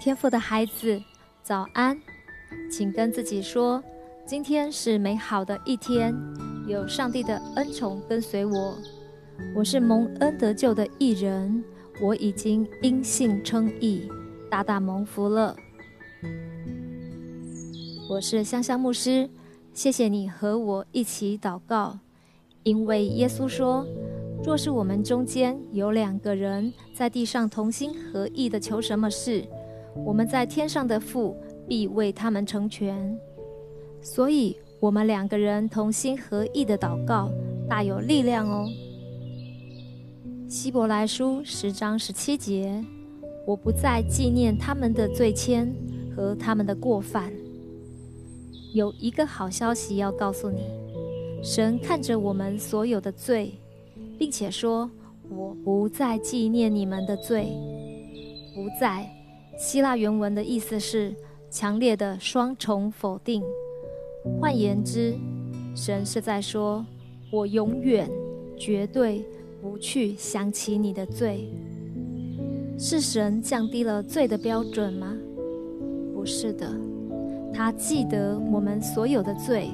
天赋的孩子，早安！请跟自己说，今天是美好的一天，有上帝的恩宠跟随我。我是蒙恩得救的艺人，我已经因信称义，大大蒙福了。我是香香牧师，谢谢你和我一起祷告，因为耶稣说，若是我们中间有两个人在地上同心合意的求什么事，我们在天上的父必为他们成全，所以我们两个人同心合意的祷告大有力量哦。希伯来书十章十七节，我不再纪念他们的罪愆和他们的过犯。有一个好消息要告诉你，神看着我们所有的罪，并且说：“我不再纪念你们的罪，不再。”希腊原文的意思是强烈的双重否定。换言之，神是在说：“我永远、绝对不去想起你的罪。”是神降低了罪的标准吗？不是的，他记得我们所有的罪，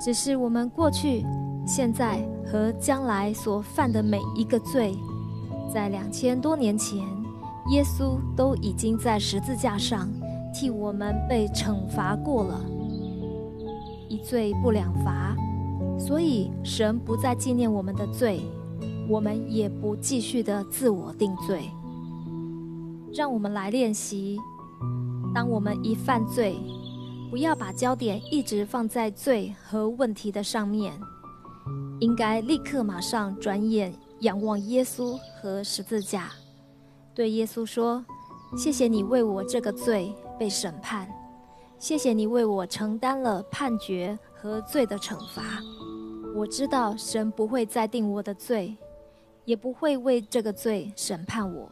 只是我们过去、现在和将来所犯的每一个罪，在两千多年前。耶稣都已经在十字架上替我们被惩罚过了，一罪不两罚，所以神不再纪念我们的罪，我们也不继续的自我定罪。让我们来练习：当我们一犯罪，不要把焦点一直放在罪和问题的上面，应该立刻马上转眼仰望耶稣和十字架。对耶稣说：“谢谢你为我这个罪被审判，谢谢你为我承担了判决和罪的惩罚。我知道神不会再定我的罪，也不会为这个罪审判我。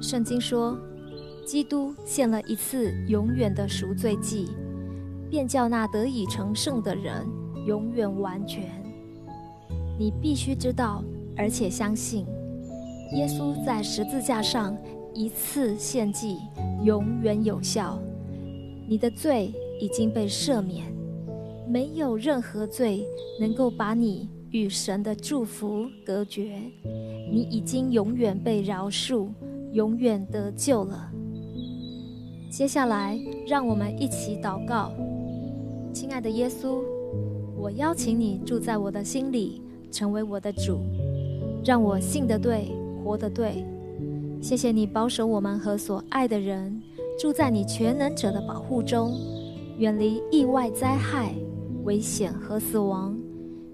圣经说，基督献了一次永远的赎罪祭，便叫那得以成圣的人永远完全。你必须知道，而且相信。”耶稣在十字架上一次献祭，永远有效。你的罪已经被赦免，没有任何罪能够把你与神的祝福隔绝。你已经永远被饶恕，永远得救了。接下来，让我们一起祷告：亲爱的耶稣，我邀请你住在我的心里，成为我的主，让我信得对。活得对，谢谢你保守我们和所爱的人住在你全能者的保护中，远离意外灾害、危险和死亡，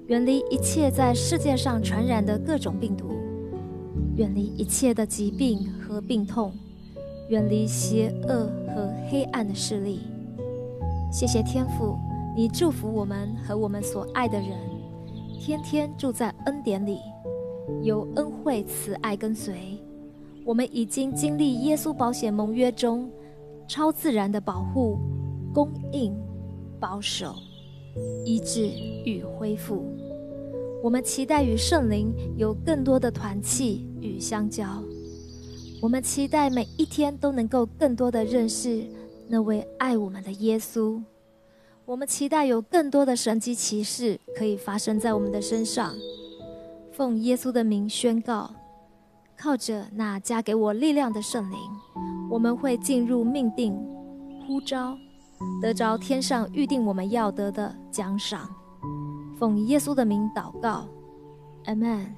远离一切在世界上传染的各种病毒，远离一切的疾病和病痛，远离邪恶和黑暗的势力。谢谢天父，你祝福我们和我们所爱的人，天天住在恩典里。有恩惠慈爱跟随，我们已经经历耶稣保险盟约中超自然的保护、供应、保守、医治与恢复。我们期待与圣灵有更多的团契与相交。我们期待每一天都能够更多的认识那位爱我们的耶稣。我们期待有更多的神迹奇事可以发生在我们的身上。奉耶稣的名宣告，靠着那加给我力量的圣灵，我们会进入命定呼召，得着天上预定我们要得的奖赏。奉耶稣的名祷告，阿门。